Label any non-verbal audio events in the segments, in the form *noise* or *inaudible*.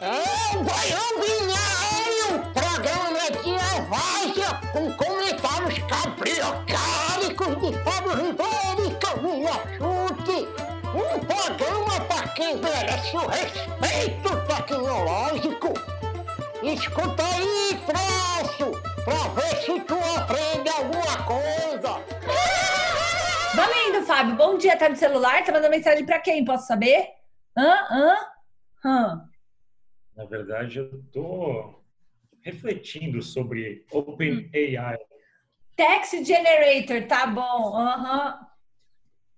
É o Baião o programa de Evásia com comentários cabriocáricos de Fábio Ribeiro e Camila Chute. Um programa para quem merece o respeito tecnológico. Escuta aí, troço, pra ver se tu aprende alguma coisa. Vamos indo, Fábio. Bom dia, tá no celular? Tá mandando mensagem pra quem? Posso saber? Hã? Hã? Hã? Na verdade, eu tô refletindo sobre OpenAI. Text Generator, tá bom. Uhum.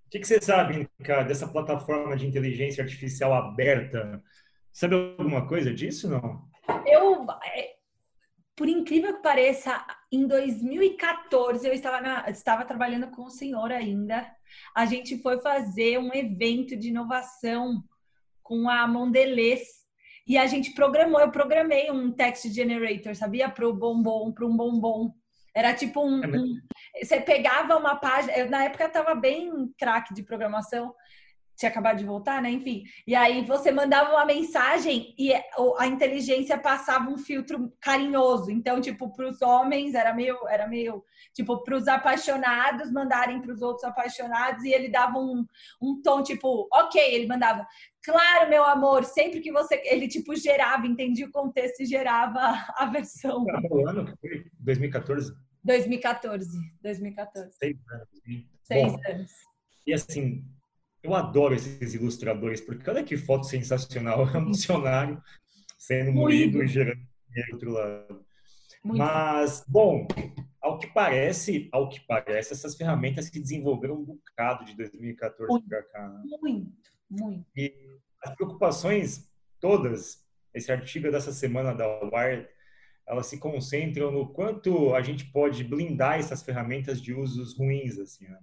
O que, que você sabe, cara, dessa plataforma de inteligência artificial aberta? Sabe alguma coisa disso, não? Eu, por incrível que pareça, em 2014 eu estava, na, estava trabalhando com o senhor ainda. A gente foi fazer um evento de inovação com a Mondelez e a gente programou. Eu programei um text generator, sabia? Para o bombom, para um bombom. Era tipo um, é um, Você pegava uma página. Eu, na época eu estava bem craque de programação tinha acabado de voltar, né? Enfim. E aí você mandava uma mensagem e a inteligência passava um filtro carinhoso. Então, tipo, para os homens era meio, era meio, tipo, para os apaixonados mandarem para os outros apaixonados e ele dava um, um tom tipo, ok, ele mandava, claro, meu amor, sempre que você, ele tipo gerava, entendia o contexto e gerava a versão. Tá rolando? 2014. 2014, 2014. Seis anos. Seis Bom, anos. E assim, eu adoro esses ilustradores, porque olha que foto sensacional. *laughs* É um dicionário sendo moído e gerando dinheiro do outro lado. Muito. Mas, bom, ao que parece, ao que parece, essas ferramentas se desenvolveram um bocado de 2014 para cá. Né? Muito, muito. E as preocupações todas, esse artigo dessa semana da Wired, elas se concentram no quanto a gente pode blindar essas ferramentas de usos ruins, assim, né?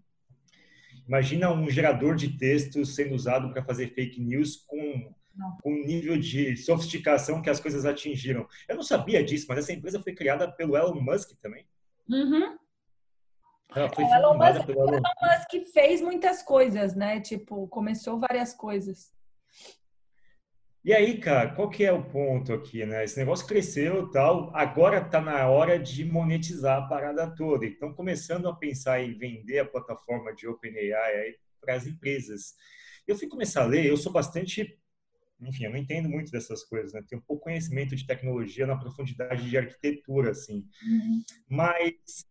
Imagina um gerador de texto sendo usado para fazer fake news com com o nível de sofisticação que as coisas atingiram. Eu não sabia disso, mas essa empresa foi criada pelo Elon Musk também. Uhum. Ela foi é, Elon Musk, pelo. Elon Musk fez muitas coisas, né? Tipo, começou várias coisas. E aí, cara, qual que é o ponto aqui, né? Esse negócio cresceu tal, agora está na hora de monetizar a parada toda. Então, começando a pensar em vender a plataforma de OpenAI para as empresas. Eu fui começar a ler, eu sou bastante, enfim, eu não entendo muito dessas coisas, né? Tenho pouco conhecimento de tecnologia na profundidade de arquitetura, assim. Uhum. Mas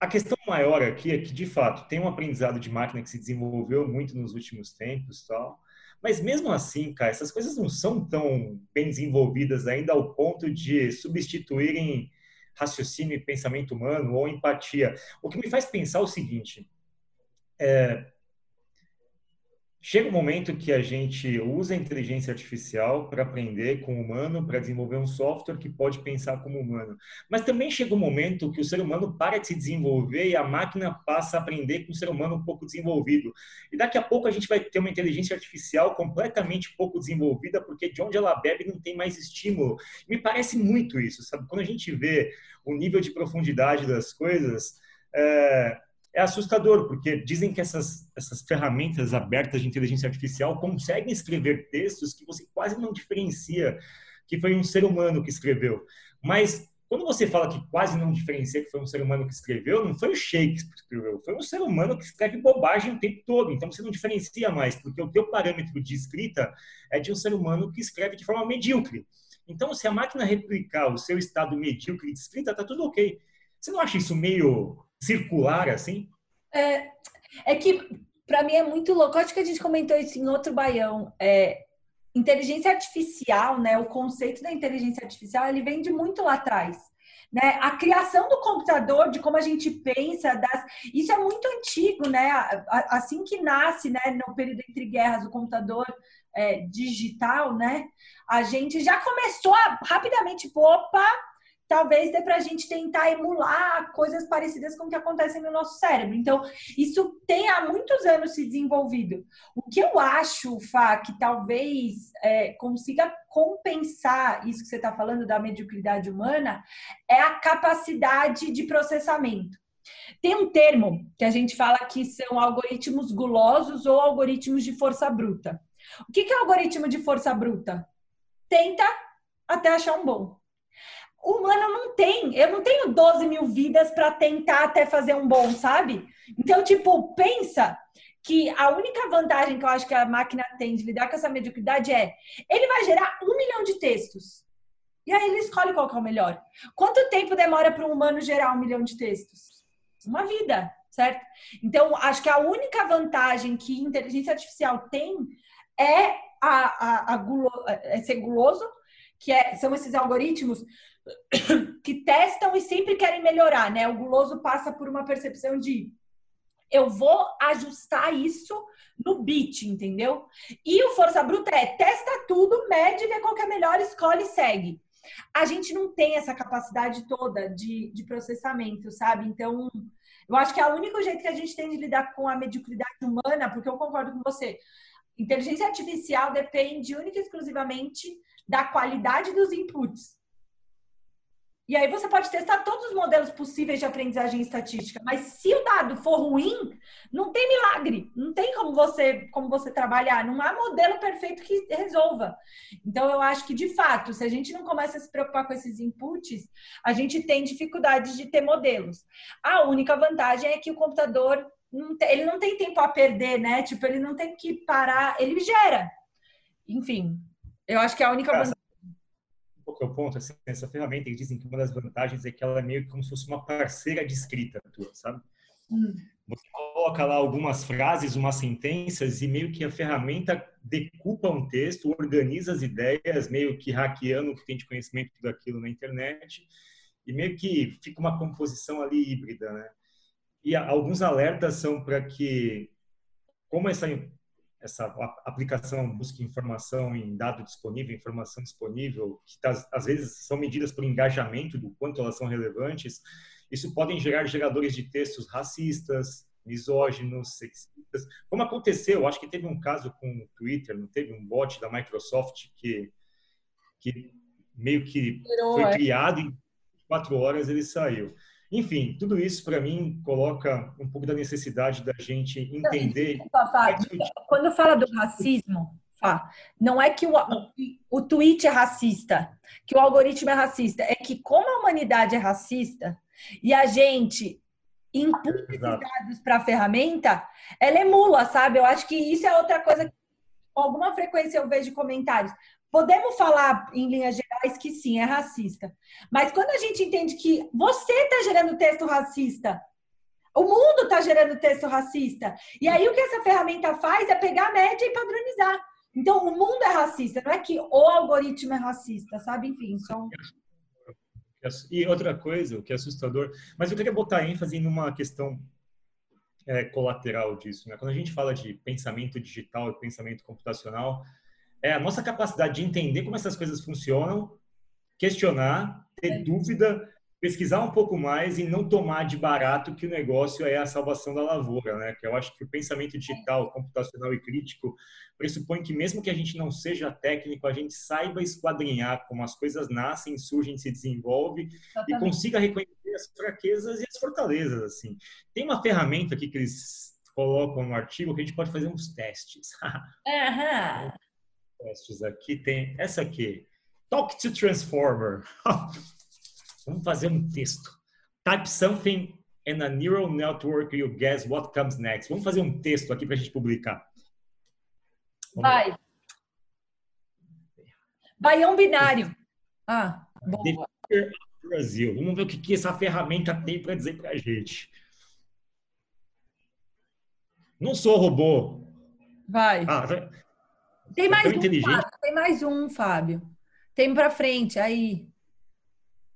a questão maior aqui é que, de fato, tem um aprendizado de máquina que se desenvolveu muito nos últimos tempos, tal mas mesmo assim, cara, essas coisas não são tão bem desenvolvidas ainda ao ponto de substituírem raciocínio e pensamento humano ou empatia. O que me faz pensar o seguinte: é, Chega um momento que a gente usa a inteligência artificial para aprender com o humano, para desenvolver um software que pode pensar como humano. Mas também chega um momento que o ser humano para de se desenvolver e a máquina passa a aprender com o ser humano um pouco desenvolvido. E daqui a pouco a gente vai ter uma inteligência artificial completamente pouco desenvolvida, porque de onde ela bebe não tem mais estímulo. Me parece muito isso, sabe? Quando a gente vê o nível de profundidade das coisas, é, é assustador, porque dizem que essas, essas ferramentas abertas de inteligência artificial conseguem escrever textos que você quase não diferencia que foi um ser humano que escreveu. Mas quando você fala que quase não diferencia que foi um ser humano que escreveu, não foi o Shakespeare que escreveu, foi um ser humano que escreve bobagem o tempo todo. Então você não diferencia mais, porque o teu parâmetro de escrita é de um ser humano que escreve de forma medíocre. Então, se a máquina replicar o seu estado medíocre de escrita, tá tudo ok. Você não acha isso meio circular assim? É, é que para mim é muito louco. Acho que a gente comentou isso em outro baião. É, inteligência artificial, né? O conceito da inteligência artificial ele vem de muito lá atrás. Né? A criação do computador, de como a gente pensa, das... isso é muito antigo, né? Assim que nasce, né, no período entre guerras, o computador é, digital, né? A gente já começou a rapidamente, opa, talvez dê para a gente tentar emular coisas parecidas com o que acontecem no nosso cérebro. Então, isso tem há muitos anos se desenvolvido. O que eu acho, Fá, que talvez é, consiga compensar isso que você está falando da mediocridade humana, é a capacidade de processamento. Tem um termo que a gente fala que são algoritmos gulosos ou algoritmos de força bruta. O que, é algoritmo de força bruta? Tenta até achar um bom. O humano não tem, eu não tenho 12 mil vidas para tentar até fazer um bom, sabe? Então, tipo, pensa que a única vantagem que eu acho que a máquina tem de lidar com essa mediocridade é ele vai gerar um milhão de textos. E aí ele escolhe qual que é o melhor. Quanto tempo demora para um humano gerar um milhão de textos? Uma vida, certo? Então, acho que a única vantagem que inteligência artificial tem é, a, a, a gulo, é ser guloso, que é, são esses algoritmos que testam e sempre querem melhorar, né? O guloso passa por uma percepção de eu vou ajustar isso no beat, entendeu? E o força bruta é testa tudo, mede, vê qual que é melhor, escolhe e segue. A gente não tem essa capacidade toda de, de processamento, sabe? Então, eu acho que é o único jeito que a gente tem de lidar com a mediocridade humana, porque eu concordo com você. Inteligência artificial depende única e exclusivamente da qualidade dos inputs. E aí você pode testar todos os modelos possíveis de aprendizagem estatística, mas se o dado for ruim, não tem milagre, não tem como você como você trabalhar, não há modelo perfeito que resolva. Então eu acho que de fato, se a gente não começa a se preocupar com esses inputs, a gente tem dificuldade de ter modelos. A única vantagem é que o computador não tem, ele não tem tempo a perder, né? Tipo, ele não tem que parar, ele gera. Enfim, eu acho que é a única vantagem que é o ponto, assim, essa ferramenta, eles dizem que uma das vantagens é que ela é meio como se fosse uma parceira de escrita tua, sabe? Hum. Você coloca lá algumas frases, umas sentenças e meio que a ferramenta decupa um texto, organiza as ideias, meio que hackeando o que tem de conhecimento daquilo na internet e meio que fica uma composição ali híbrida, né? E alguns alertas são para que, como essa essa aplicação busca informação em dado disponível, informação disponível, que tá, às vezes são medidas por engajamento do quanto elas são relevantes, isso podem gerar geradores de textos racistas, misóginos, sexistas, como aconteceu, acho que teve um caso com o Twitter, não teve um bot da Microsoft que, que meio que foi é. criado em quatro horas ele saiu. Enfim, tudo isso para mim coloca um pouco da necessidade da gente entender. Quando fala do racismo, não é que o, o tweet é racista, que o algoritmo é racista, é que como a humanidade é racista e a gente imputa esses dados para a ferramenta, ela emula, sabe? Eu acho que isso é outra coisa que com alguma frequência eu vejo comentários. Podemos falar em linhas gerais que sim, é racista. Mas quando a gente entende que você está gerando texto racista, o mundo está gerando texto racista, e aí o que essa ferramenta faz é pegar a média e padronizar. Então, o mundo é racista, não é que o algoritmo é racista, sabe? Enfim, só E outra coisa, o que é assustador, mas eu queria botar ênfase numa questão é, colateral disso. Né? Quando a gente fala de pensamento digital e pensamento computacional, é a nossa capacidade de entender como essas coisas funcionam, questionar, ter é. dúvida, pesquisar um pouco mais e não tomar de barato que o negócio é a salvação da lavoura, né? Que eu acho que o pensamento digital, computacional e crítico pressupõe que mesmo que a gente não seja técnico, a gente saiba esquadrinhar como as coisas nascem, surgem, se desenvolvem e consiga reconhecer as fraquezas e as fortalezas, assim. Tem uma ferramenta aqui que eles colocam no artigo que a gente pode fazer uns testes. *laughs* Uhum. Testes aqui tem essa aqui. Talk to Transformer. *laughs* Vamos fazer um texto. Type something and a neural network you guess what comes next. Vamos fazer um texto aqui para a gente publicar. Vamos Vai. Lá. Baião binário. *laughs* Ah, boa. Brasil. Vamos ver o que, que essa ferramenta tem para dizer para a gente. Não sou robô. Vai. Ah, tem mais um, Fábio. Tem mais um, Fábio. Tem para frente, aí.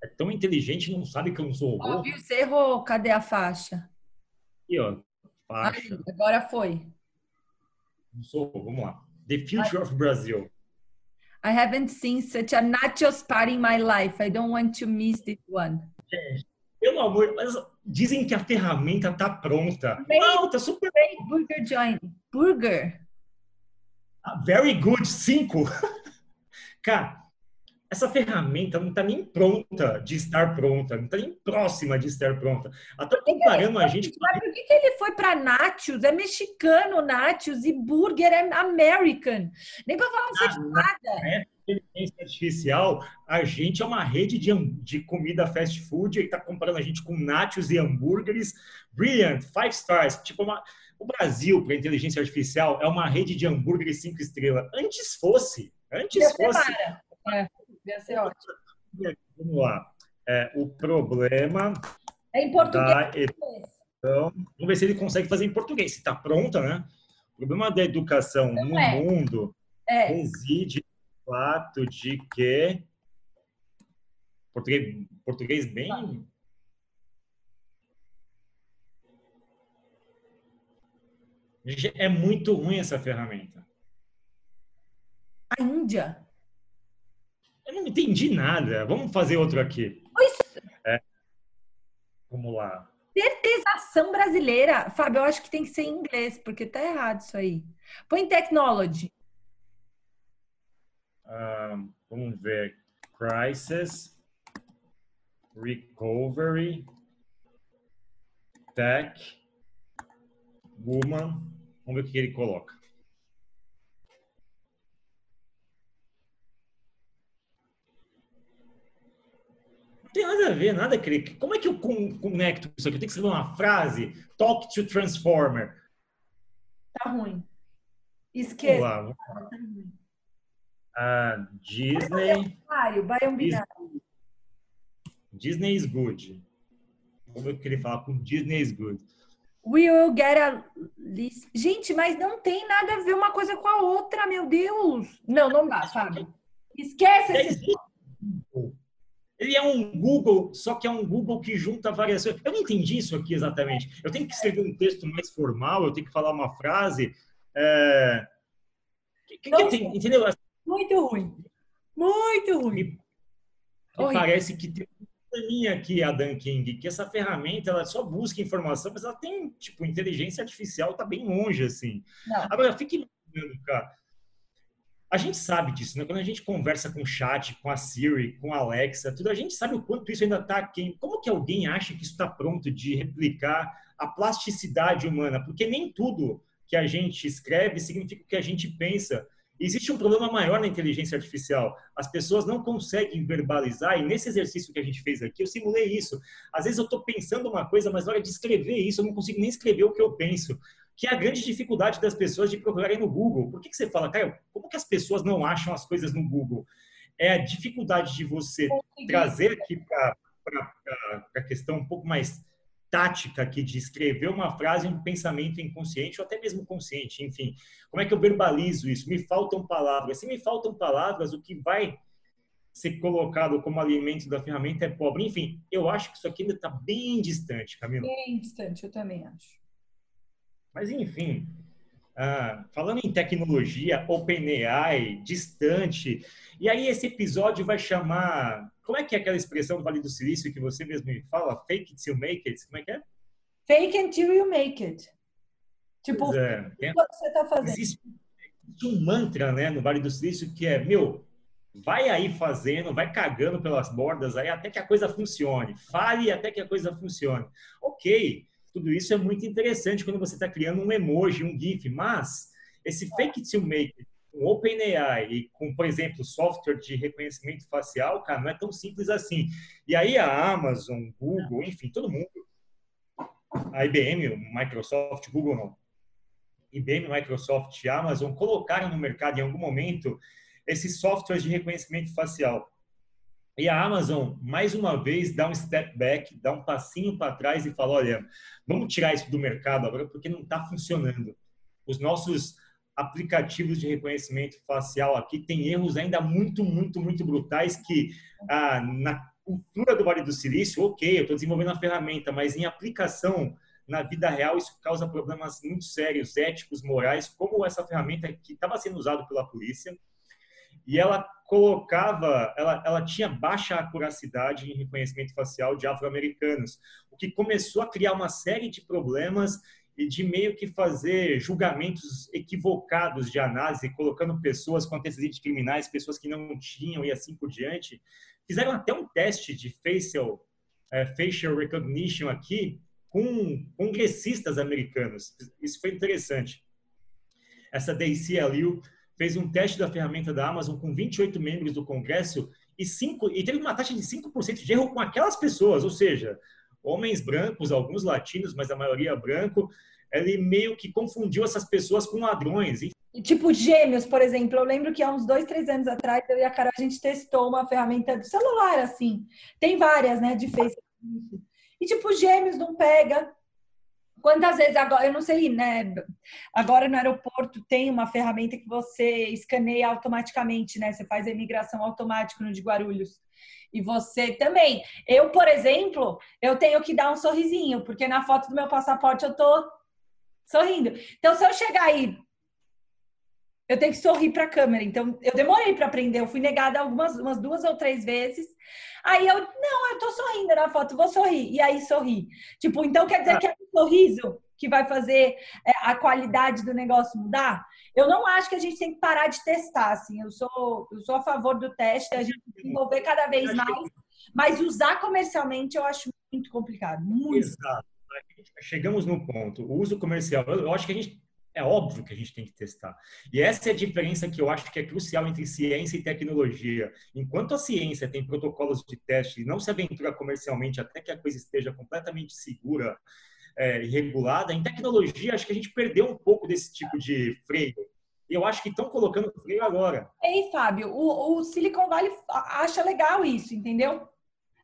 É tão inteligente, não sabe que eu não sou robô. Fábio, você errou. Cadê a faixa? Aqui, ó. Faixa. Aí, agora foi. Não sou, vamos lá. The Future of Brazil. I haven't seen such a nachos party in my life. I don't want to miss this one. Gente, pelo amor, mas dizem que a ferramenta tá pronta. Made, não, tá super. Burger join. Burger. Very good, cinco. *laughs* Cara, essa ferramenta não está nem pronta de estar pronta, não está nem próxima de estar pronta. Até comparando a gente. Mas por que, que ele foi para Nachos? É mexicano Nachos e burger é American. Nem para falar um ah, nada. É inteligência artificial, a gente é uma rede de, de comida fast food, ele está comparando a gente com nachos e hambúrgueres. Brilliant, five stars. Tipo, uma, o Brasil, para inteligência artificial, é uma rede de hambúrgueres cinco estrelas. Antes fosse. Antes fosse. É. Ia ser ótimo. Vamos lá. É, o problema. É em português. Educação. Vamos ver se ele consegue fazer em português. Se está pronta, né? O problema da educação Não no é. mundo é. reside no fato de que. Português, português bem. É muito ruim essa ferramenta. A Índia? Eu não entendi nada. Vamos fazer outro aqui. É. Vamos lá. Certização brasileira. Fábio, eu acho que tem que ser em inglês, porque tá errado isso aí. Põe technology. Um, vamos ver. Crisis, recovery, tech, woman. Vamos ver o que ele coloca. Não tem nada a ver, nada que Como é que eu conecto isso aqui? Eu tenho que escrever uma frase. Talk to Transformer. Tá ruim. Esqueça. Vamos lá, Uh, Disney. Vai um binário. Disney is good. Vamos ver o que ele fala com Disney is good. We will get a list. Gente, mas não tem nada a ver uma coisa com a outra, meu Deus. Não, não dá, sabe? Esquece esse. Ele é um Google, só que é um Google que junta várias coisas. Eu não entendi isso aqui exatamente. Eu tenho que escrever um texto mais formal, eu tenho que falar uma frase. É... Que, que, tem, entendeu? Muito ruim. Muito ruim. Me, me parece que tem uma minha aqui, a Dan King, que essa ferramenta ela só busca informação, mas ela tem, tipo, inteligência artificial, tá bem longe, assim. Não. Agora, fique imaginando, cara a gente sabe disso, né? Quando a gente conversa com o chat, com a Siri, com a Alexa, tudo, a gente sabe o quanto isso ainda está quem. Como que alguém acha que isso está pronto de replicar a plasticidade humana? Porque nem tudo que a gente escreve significa o que a gente pensa. Existe um problema maior na inteligência artificial. As pessoas não conseguem verbalizar, e nesse exercício que a gente fez aqui, eu simulei isso. Às vezes eu estou pensando uma coisa, mas na hora de escrever isso, eu não consigo nem escrever o que eu penso que é a grande dificuldade das pessoas de procurarem no Google. Por que, que você fala, Caio, como que as pessoas não acham as coisas no Google? É a dificuldade de você trazer aqui para a questão um pouco mais tática aqui de escrever uma frase, um pensamento inconsciente ou até mesmo consciente, enfim. Como é que eu verbalizo isso? Me faltam palavras. Se me faltam palavras, o que vai ser colocado como alimento da ferramenta é pobre. Enfim, eu acho que isso aqui ainda está bem distante, Camila. Bem distante, eu também acho. Mas, enfim, ah, falando em tecnologia, OpenAI, distante, e aí esse episódio vai chamar. Como é que é aquela expressão do Vale do Silício que você mesmo me fala? Fake it till make it? Como é que é? Fake until you make it. Tipo, é. o que você está fazendo? Existe um mantra né, no Vale do Silício que é: meu, vai aí fazendo, vai cagando pelas bordas aí até que a coisa funcione. Fale até que a coisa funcione. Ok, tudo isso é muito interessante quando você está criando um emoji, um GIF, mas esse fake to make com OpenAI e com, por exemplo, software de reconhecimento facial, cara, não é tão simples assim. E aí a Amazon, Google, enfim, todo mundo, a IBM, Microsoft, Google não, IBM, Microsoft e Amazon colocaram no mercado em algum momento esses softwares de reconhecimento facial. E a Amazon, mais uma vez, dá um step back, dá um passinho para trás e fala: olha, vamos tirar isso do mercado agora porque não está funcionando. Os nossos aplicativos de reconhecimento facial aqui têm erros ainda muito, muito, muito brutais que ah, na cultura do Vale do Silício, ok, eu estou desenvolvendo a ferramenta, mas em aplicação na vida real isso causa problemas muito sérios, éticos, morais, como essa ferramenta que estava sendo usada pela polícia. E ela colocava, ela, ela tinha baixa acuracidade em reconhecimento facial de afro-americanos, o que começou a criar uma série de problemas de meio que fazer julgamentos equivocados de análise, colocando pessoas com antecedentes criminais, pessoas que não tinham e assim por diante. Fizeram até um teste de facial, é, facial recognition aqui com congressistas americanos. Isso foi interessante. Essa DCLU fez um teste da ferramenta da Amazon com 28 membros do Congresso e, cinco, e teve uma taxa de 5% de erro com aquelas pessoas, ou seja, homens brancos, alguns latinos, mas a maioria branco, ele meio que confundiu essas pessoas com ladrões. Tipo gêmeos, por exemplo. Eu lembro que há uns dois, três anos atrás, eu e a Carol, a gente testou uma ferramenta do celular, assim. Tem várias, né, de Facebook. E tipo, gêmeos não pega. Quantas vezes agora, eu não sei, né? Agora no aeroporto tem uma ferramenta que você escaneia automaticamente, né? Você faz a imigração automática no de Guarulhos. E você também. Eu, por exemplo, eu tenho que dar um sorrisinho, porque na foto do meu passaporte eu tô sorrindo. Então, se eu chegar aí, eu tenho que sorrir para a câmera. Então, eu demorei para aprender. Eu fui negada algumas umas duas ou três vezes. Aí eu, não, eu tô sorrindo na foto, vou sorrir. E aí sorri. Tipo, então quer dizer ah. que um sorriso que vai fazer é, a qualidade do negócio mudar? Eu não acho que a gente tem que parar de testar, assim. Eu sou, eu sou a favor do teste, a gente desenvolver cada vez mais, mas usar comercialmente eu acho muito complicado. Muito. Exato. Chegamos no ponto. O uso comercial, eu acho que a gente é óbvio que a gente tem que testar. E essa é a diferença que eu acho que é crucial entre ciência e tecnologia. Enquanto a ciência tem protocolos de teste e não se aventura comercialmente até que a coisa esteja completamente segura é, regulada, em tecnologia acho que a gente perdeu um pouco desse tipo de freio. E eu acho que estão colocando freio agora. Ei, Fábio, o, o Silicon Valley acha legal isso, entendeu?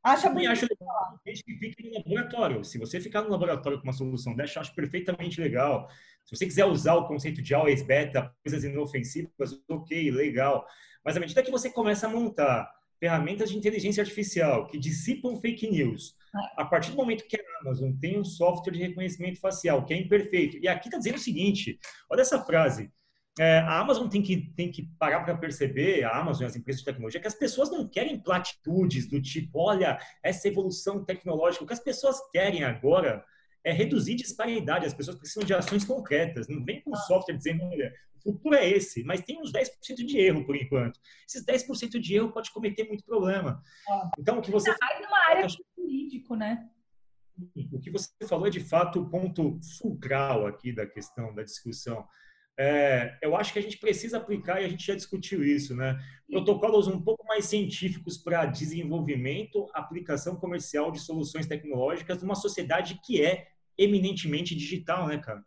Acha bonito. Acho legal, desde que fique no laboratório. Se você ficar no laboratório com uma solução dessa, eu acho perfeitamente legal. Se você quiser usar o conceito de always beta, coisas inofensivas, ok, legal. Mas à medida que você começa a montar ferramentas de inteligência artificial que dissipam fake news, a partir do momento que a Amazon tem um software de reconhecimento facial que é imperfeito, e aqui está dizendo o seguinte, olha essa frase, é, a Amazon tem que, tem que parar para perceber, a Amazon e as empresas de tecnologia, que as pessoas não querem platitudes do tipo, olha, essa evolução tecnológica. O que as pessoas querem agora é reduzir disparidade. As pessoas precisam de ações concretas. Não vem com software dizendo, olha, futuro é esse, mas tem uns 10% de erro por enquanto. Esses 10% de erro pode cometer muito problema. Então, o que você. Mais numa área jurídico, né? O que você falou é de fato o ponto fulcral aqui da questão da discussão é, eu acho que a gente precisa aplicar, e a gente já discutiu isso, né? Protocolos um pouco mais científicos para desenvolvimento, aplicação comercial de soluções tecnológicas numa sociedade que é eminentemente digital, né, cara?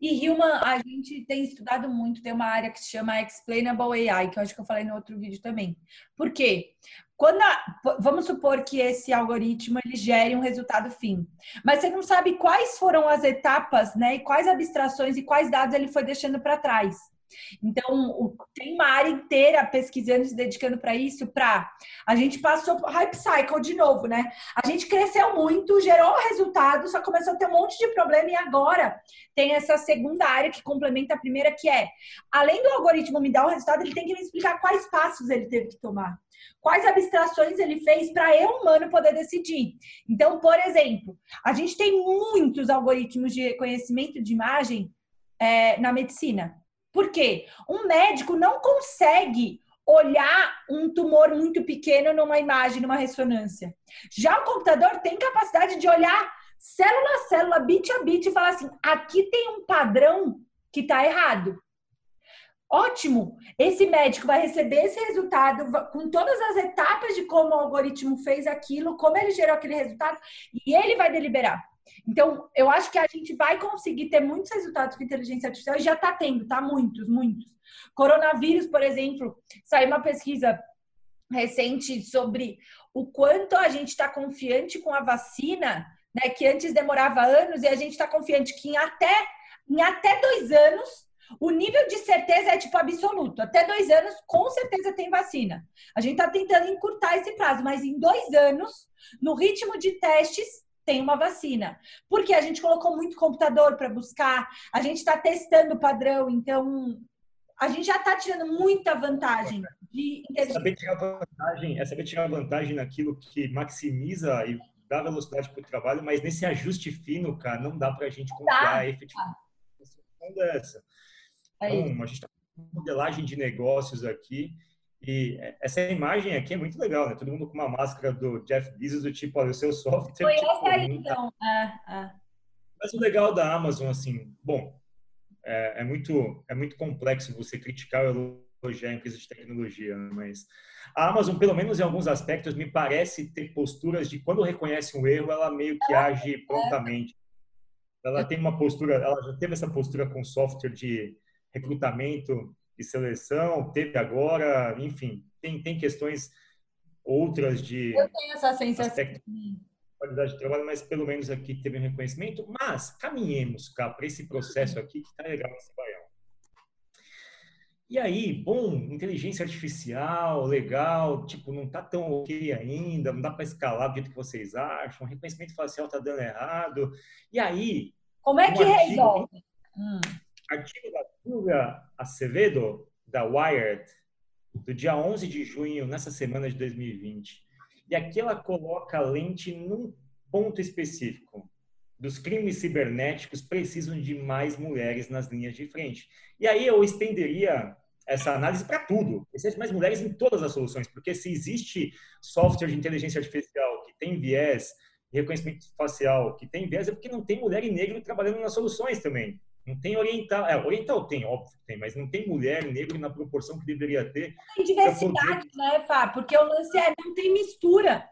E Human, a gente tem estudado muito, tem uma área que se chama Explainable AI, que eu acho que eu falei no outro vídeo também. Por quê? Quando a, vamos supor que esse algoritmo ele gere um resultado fim, mas você não sabe quais foram as etapas, né, e quais abstrações e quais dados ele foi deixando para trás. Então, tem uma área inteira pesquisando, se dedicando para isso, para a gente passou por hype cycle de novo, né? A gente cresceu muito, gerou resultado, só começou a ter um monte de problema e agora tem essa segunda área que complementa a primeira, que é, além do algoritmo me dar o resultado, ele tem que me explicar quais passos ele teve que tomar. Quais abstrações ele fez para eu, humano, poder decidir. Então, por exemplo, a gente tem muitos algoritmos de reconhecimento de imagem é, na medicina. Por quê? Um médico não consegue olhar um tumor muito pequeno numa imagem, numa ressonância. Já o computador tem capacidade de olhar célula a célula, bit a bit e falar assim: aqui tem um padrão que está errado. Ótimo! Esse médico vai receber esse resultado com todas as etapas de como o algoritmo fez aquilo, como ele gerou aquele resultado, e ele vai deliberar. Então, eu acho que a gente vai conseguir ter muitos resultados com inteligência artificial e já está tendo, tá? Muitos, muitos. Coronavírus, por exemplo, saiu uma pesquisa recente sobre o quanto a gente está confiante com a vacina, né? Que antes demorava anos e a gente está confiante que em até, em até dois anos o nível de certeza é tipo absoluto. Até dois anos, com certeza tem vacina. A gente está tentando encurtar esse prazo, mas em dois anos, no ritmo de testes, tem uma vacina. Porque a gente colocou muito computador para buscar, a gente está testando o padrão, então a gente já está tirando muita vantagem de é saber tirar vantagem, é saber tirar vantagem naquilo que maximiza e dá velocidade para o trabalho, mas nesse ajuste fino, cara, não dá para a gente confiar tá. efetivamente. Dessa. É então, a gente está com modelagem de negócios aqui e essa imagem aqui é muito legal, né? Todo mundo com uma máscara do Jeff Bezos, do tipo, olha, o seu software... Foi tipo, essa aí, então. Ah, ah. Mas o legal da Amazon, assim, bom, é, é, muito, é muito complexo você criticar ou elogiar a empresa de tecnologia, né? mas a Amazon, pelo menos em alguns aspectos, me parece ter posturas de quando reconhece um erro, ela meio que age prontamente. Ela tem uma postura, ela já teve essa postura com software de recrutamento e seleção, teve agora, enfim, tem, tem questões outras de. Eu tenho essa sensação qualidade de trabalho, mas pelo menos aqui teve um reconhecimento. Mas caminhemos cá para esse processo aqui que está legal nesse baião. E aí, bom, inteligência artificial, legal, tipo, não está tão ok ainda, não dá para escalar do jeito que vocês acham, reconhecimento facial está dando errado. E aí. Como é que um artigo, resolve? Hum. Artigo da Silvia Acevedo, da Wired, do dia 11 de junho, nessa semana de 2020 e aqui ela coloca a lente num ponto específico. Dos crimes cibernéticos precisam de mais mulheres nas linhas de frente. E aí eu estenderia essa análise para tudo. Precisa de mais mulheres em todas as soluções, porque se existe software de inteligência artificial que tem viés, reconhecimento facial que tem viés, é porque não tem mulher e negro trabalhando nas soluções também. Não tem oriental. É, oriental tem, óbvio que tem, mas não tem mulher negra na proporção que deveria ter. Tem diversidade, poder... né, Fá? Porque o lance é não tem mistura.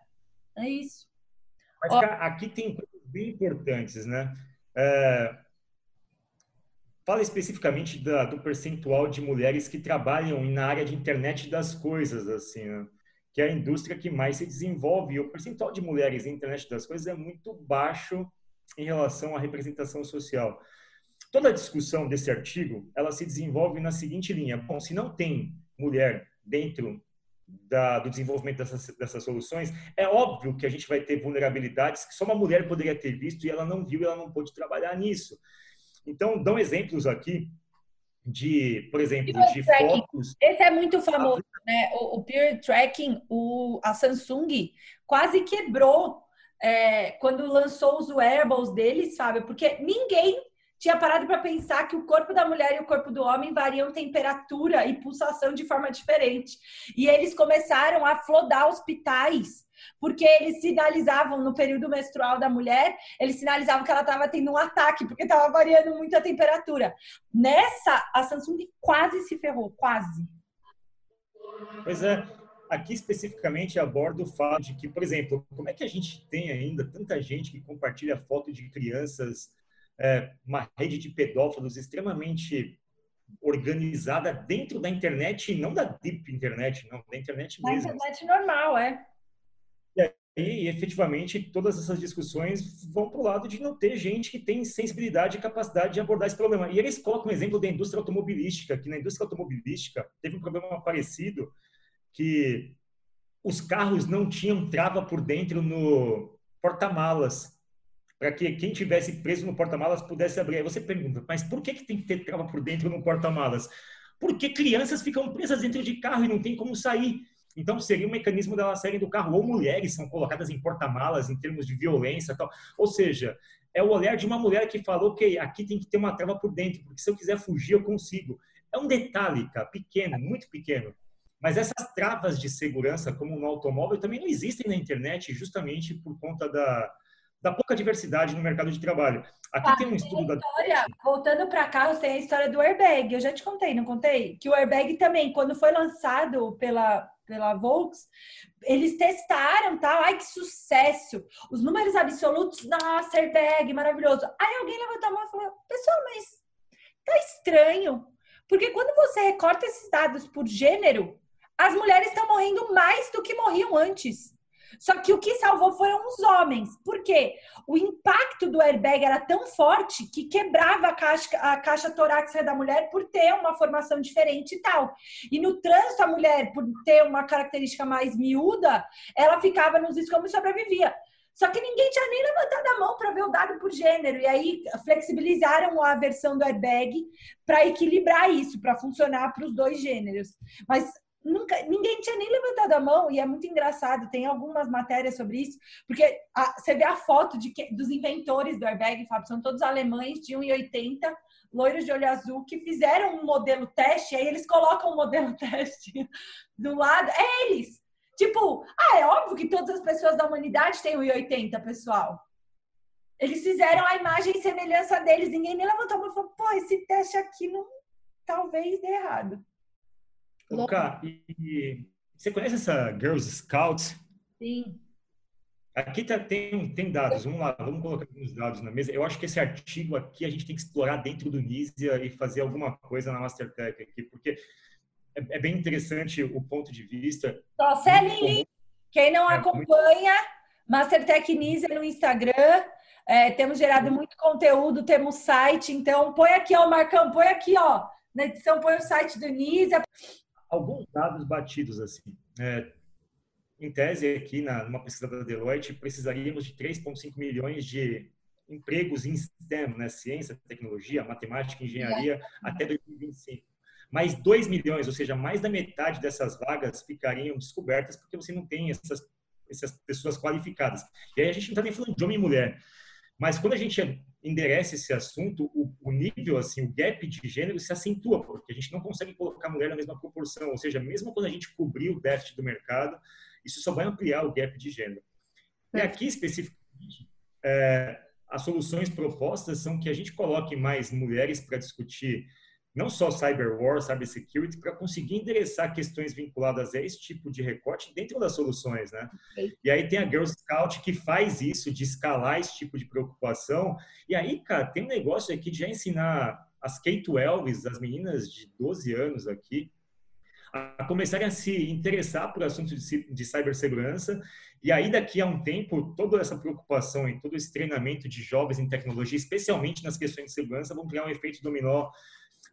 É isso. Mas Ó... aqui tem coisas bem importantes, né? É... Fala especificamente da, do percentual de mulheres que trabalham na área de internet das coisas, assim, né? que é a indústria que mais se desenvolve. E o percentual de mulheres na internet das coisas é muito baixo em relação à representação social. Toda a discussão desse artigo, ela se desenvolve na seguinte linha. Bom, se não tem mulher dentro da, do desenvolvimento dessas, dessas soluções, é óbvio que a gente vai ter vulnerabilidades que só uma mulher poderia ter visto e ela não viu ela não pôde trabalhar nisso. Então, dão exemplos aqui de, por exemplo, de tracking. fotos. Esse é muito famoso, né? O, o peer tracking, o, a Samsung quase quebrou é, quando lançou os wearables deles, sabe? Porque ninguém tinha parado para pensar que o corpo da mulher e o corpo do homem variam temperatura e pulsação de forma diferente. E eles começaram a flodar hospitais, porque eles sinalizavam no período menstrual da mulher, eles sinalizavam que ela estava tendo um ataque, porque estava variando muito a temperatura. Nessa, a Samsung quase se ferrou, quase. Pois é, aqui especificamente abordo o fato de que, por exemplo, como é que a gente tem ainda tanta gente que compartilha foto de crianças é, uma rede de pedófilos extremamente organizada dentro da internet e não da deep internet, não, da internet mesmo. Da internet normal, é. E aí, efetivamente, todas essas discussões vão para o lado de não ter gente que tem sensibilidade e capacidade de abordar esse problema. E eles colocam um exemplo da indústria automobilística, que na indústria automobilística teve um problema parecido, que os carros não tinham trava por dentro no porta-malas para que quem tivesse preso no porta-malas pudesse abrir. Aí você pergunta, mas por que, que tem que ter trava por dentro no porta-malas? Porque crianças ficam presas dentro de carro e não tem como sair. Então, seria um mecanismo delas saírem do carro. Ou mulheres são colocadas em porta-malas em termos de violência tal. Ou seja, é o olhar de uma mulher que falou que aqui tem que ter uma trava por dentro, porque se eu quiser fugir, eu consigo. É um detalhe, cara, pequeno, muito pequeno. Mas essas travas de segurança, como no automóvel, também não existem na internet, justamente por conta da, da pouca diversidade no mercado de trabalho. Aqui ah, tem um estudo da. História, voltando para carros, tem a história do airbag. Eu já te contei, não contei? Que o airbag também, quando foi lançado pela, pela Volks, eles testaram, tá? Ai, que sucesso! Os números absolutos, nossa, airbag, maravilhoso. Aí alguém levantou a mão e falou: pessoal, mas tá estranho. Porque quando você recorta esses dados por gênero, as mulheres estão morrendo mais do que morriam antes. Só que o que salvou foram os homens. Por quê? O impacto do airbag era tão forte que quebrava a caixa, a caixa torácica da mulher por ter uma formação diferente e tal. E no trânsito, a mulher, por ter uma característica mais miúda, ela ficava nos escombros e sobrevivia. Só que ninguém tinha nem levantado a mão para ver o dado por gênero. E aí flexibilizaram a versão do airbag para equilibrar isso, para funcionar para os dois gêneros. Mas nunca, ninguém tinha nem levantado a mão e é muito engraçado. Tem algumas matérias sobre isso, porque a, você vê a foto de que, dos inventores do airbag, Fábio, são todos alemães de 1,80, loiros de olho azul, que fizeram um modelo teste, aí eles colocam o um modelo *laughs* teste do lado. É eles! Tipo, ah, é óbvio que todas as pessoas da humanidade têm 1,80, pessoal. Eles fizeram a imagem e semelhança deles, ninguém nem levantou a mão e falou, pô, esse teste aqui não talvez dê errado. Luca, você conhece essa Girls Scout? Sim. Aqui tá, tem, tem dados, vamos lá, vamos colocar alguns dados na mesa. Eu acho que esse artigo aqui a gente tem que explorar dentro do Nisia e fazer alguma coisa na Mastertech aqui, porque é, é bem interessante o ponto de vista. Só Celine, quem não é, acompanha, muito... Mastertech Nisia no Instagram, é, temos gerado muito conteúdo, temos site, então põe aqui, ó, Marcão, põe aqui, ó, na edição põe o site do Nisia alguns dados batidos assim. É, em tese, aqui na, numa pesquisa da Deloitte, precisaríamos de 3,5 milhões de empregos em STEM, né? ciência, tecnologia, matemática, engenharia, até 2025. Mais 2 milhões, ou seja, mais da metade dessas vagas ficariam descobertas porque você não tem essas, essas pessoas qualificadas. E aí a gente não está nem falando de homem e mulher. Mas quando a gente endereça esse assunto, o, o, nível, assim, o gap de gênero se acentua, porque a gente não consegue colocar a mulher na mesma proporção. Ou seja, mesmo quando a gente cobrir o déficit do mercado, isso só vai ampliar o gap de gênero. E aqui, especificamente, é, as soluções propostas são que a gente coloque mais mulheres para discutir não só cyber war, cyber security, para conseguir endereçar questões vinculadas a esse tipo de recorte dentro das soluções, né? E aí tem a Girl Scout que faz isso, de escalar esse tipo de preocupação. E aí, cara, tem um negócio aqui de já ensinar as K-12, as meninas de 12 anos aqui, a começarem a se interessar por assuntos de, de cibersegurança. E aí, daqui a um tempo, toda essa preocupação e todo esse treinamento de jovens em tecnologia, especialmente nas questões de segurança, vão criar um efeito dominó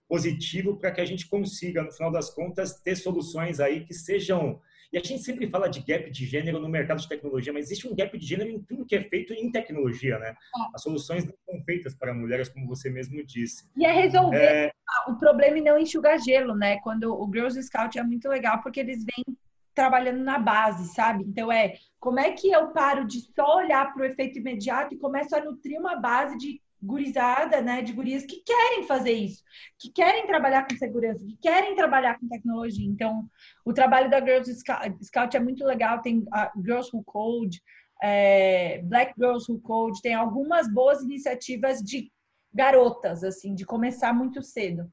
positivo para que a gente consiga, no final das contas, ter soluções aí que sejam. E a gente sempre fala de gap de gênero no mercado de tecnologia, mas existe um gap de gênero em tudo que é feito em tecnologia, né? É. As soluções não são feitas para mulheres, como você mesmo disse. E é resolver é... o problema e não enxugar gelo, né? Quando o Girls Scout é muito legal, porque eles vêm trabalhando na base, sabe? Então é como é que eu paro de só olhar para o efeito imediato e começo a nutrir uma base de gurizada, né, de gurias que querem fazer isso, que querem trabalhar com segurança, que querem trabalhar com tecnologia. Então, o trabalho da Girls Scout é muito legal, tem a Girls Who Code, é, Black Girls Who Code, tem algumas boas iniciativas de garotas, assim, de começar muito cedo.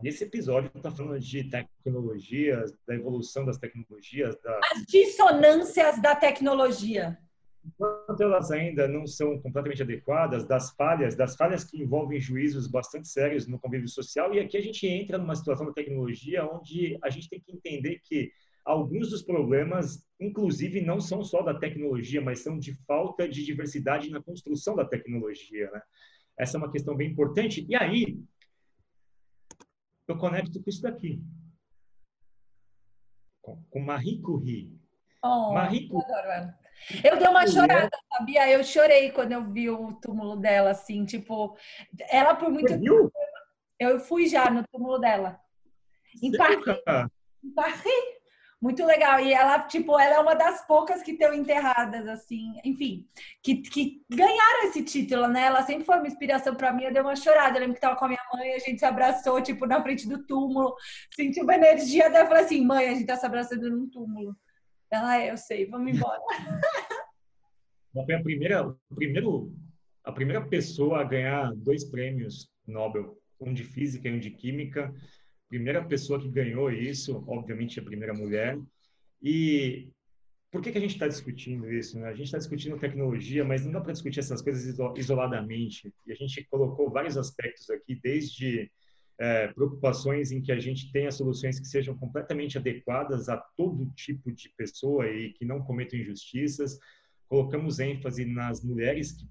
Nesse episódio está falando de tecnologias, da evolução das tecnologias, da... as dissonâncias da tecnologia enquanto elas ainda não são completamente adequadas, das falhas, das falhas que envolvem juízos bastante sérios no convívio social, e aqui a gente entra numa situação da tecnologia onde a gente tem que entender que alguns dos problemas, inclusive, não são só da tecnologia, mas são de falta de diversidade na construção da tecnologia, né? Essa é uma questão bem importante. E aí, eu conecto com isso daqui. Com Marie Curie. Oh, Marie Curie. Eu dei uma chorada, sabia? Eu chorei quando eu vi o túmulo dela, assim, tipo, ela por muito tempo. Eu fui já no túmulo dela. Em Paris. Em Paris. Muito legal. E ela, tipo, ela é uma das poucas que estão enterradas, assim, enfim, que, que ganharam esse título, né? Ela sempre foi uma inspiração para mim. Eu dei uma chorada. Eu lembro que tava com a minha mãe, a gente se abraçou, tipo, na frente do túmulo. Senti uma energia. Eu falei assim: mãe, a gente tá se abraçando num túmulo. Ela é, eu sei, vamos embora. *laughs* foi a primeira, primeiro, a primeira pessoa a ganhar dois prêmios Nobel, um de física e um de química. Primeira pessoa que ganhou isso, obviamente a primeira mulher. E por que, que a gente está discutindo isso? Né? A gente está discutindo tecnologia, mas não dá para discutir essas coisas isoladamente. E a gente colocou vários aspectos aqui, desde é, preocupações em que a gente tenha soluções que sejam completamente adequadas a todo tipo de pessoa e que não cometam injustiças. Colocamos ênfase nas mulheres que,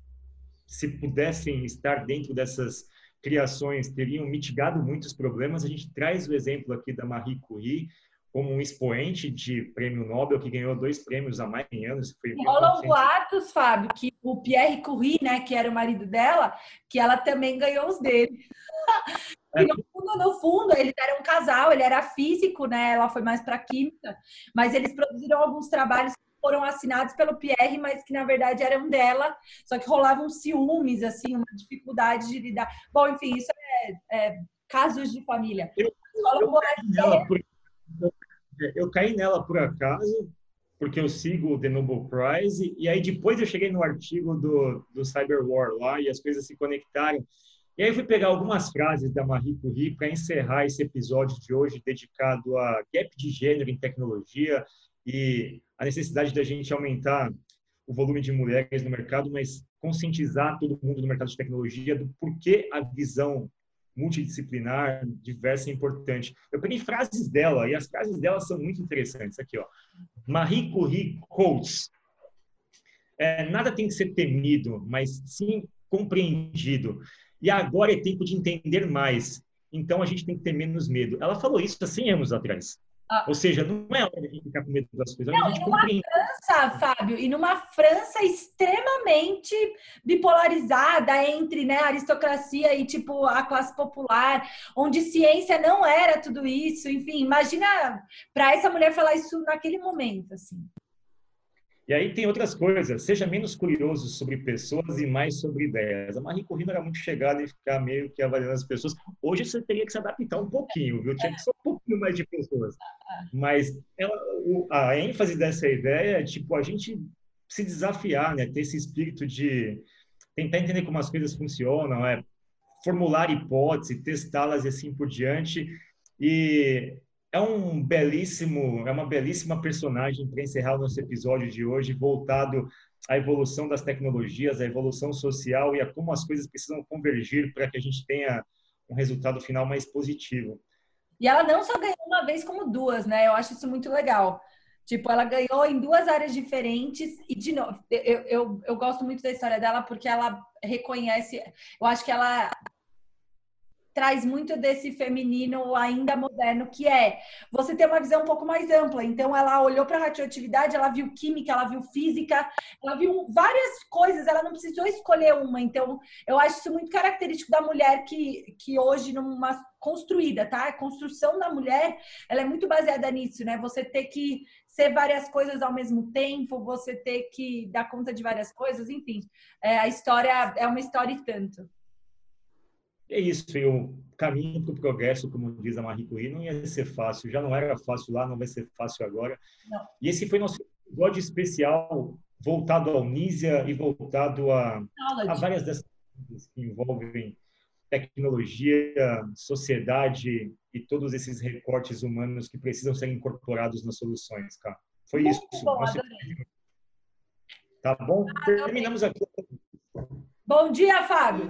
se pudessem estar dentro dessas criações, teriam mitigado muitos problemas. A gente traz o exemplo aqui da Marie Curie, como um expoente de prêmio Nobel que ganhou dois prêmios há mais de anos. Foi Rolam boatos, Fábio, que o Pierre Curie, né, que era o marido dela, que ela também ganhou os dele. Que não fundo, no fundo, eles eram um casal, ele era físico, né? Ela foi mais para química, mas eles produziram alguns trabalhos que foram assinados pelo Pierre, mas que na verdade eram dela, só que rolavam ciúmes, assim, uma dificuldade de lidar. Bom, enfim, isso é, é casos de família. Eu, eu, caí nela por, eu caí nela por acaso, porque eu sigo o The Nobel Prize, e aí depois eu cheguei no artigo do, do Cyber War lá, e as coisas se conectaram. E aí eu fui pegar algumas frases da Marie Curie para encerrar esse episódio de hoje dedicado a gap de gênero em tecnologia e a necessidade da gente aumentar o volume de mulheres no mercado, mas conscientizar todo mundo no mercado de tecnologia do porquê a visão multidisciplinar, diversa e importante. Eu peguei frases dela e as frases dela são muito interessantes. Aqui, ó. Marie Curie quotes. É, nada tem que ser temido, mas sim compreendido. E agora é tempo de entender mais. Então a gente tem que ter menos medo. Ela falou isso há 100 anos atrás. Ah. Ou seja, não é hora de ficar com medo das coisas. Não, a gente compreende. França, Fábio, e numa França extremamente bipolarizada entre né, a aristocracia e tipo a classe popular, onde ciência não era tudo isso. Enfim, imagina para essa mulher falar isso naquele momento, assim. E aí tem outras coisas. Seja menos curioso sobre pessoas e mais sobre ideias. A Marie Curie era muito chegada e ficar meio que avaliando as pessoas. Hoje você teria que se adaptar um pouquinho, viu? Tinha que ser um pouquinho mais de pessoas. Mas ela, a ênfase dessa ideia é, tipo, a gente se desafiar, né? Ter esse espírito de tentar entender como as coisas funcionam, é formular hipóteses, testá-las e assim por diante. E é um belíssimo, é uma belíssima personagem para encerrar o nosso episódio de hoje, voltado à evolução das tecnologias, à evolução social e a como as coisas precisam convergir para que a gente tenha um resultado final mais positivo. E ela não só ganhou uma vez, como duas, né? Eu acho isso muito legal. Tipo, ela ganhou em duas áreas diferentes e, de novo, eu, eu, eu gosto muito da história dela porque ela reconhece, eu acho que ela traz muito desse feminino ainda moderno, que é você ter uma visão um pouco mais ampla. Então, ela olhou para a radioatividade, ela viu química, ela viu física, ela viu várias coisas, ela não precisou escolher uma. Então, eu acho isso muito característico da mulher que, que hoje, numa construída, tá? A construção da mulher, ela é muito baseada nisso, né? Você ter que ser várias coisas ao mesmo tempo, você ter que dar conta de várias coisas, enfim. É, a história é uma história e tanto é isso, e o caminho para o progresso, como diz a Marie Curie, não ia ser fácil. Já não era fácil lá, não vai ser fácil agora. Não. E esse foi nosso episódio especial voltado ao Nízia e voltado a, a várias dessas coisas que envolvem tecnologia, sociedade e todos esses recortes humanos que precisam ser incorporados nas soluções, cara. Foi Muito isso. Bom, Tá bom? Terminamos aqui. Bom dia, Fábio.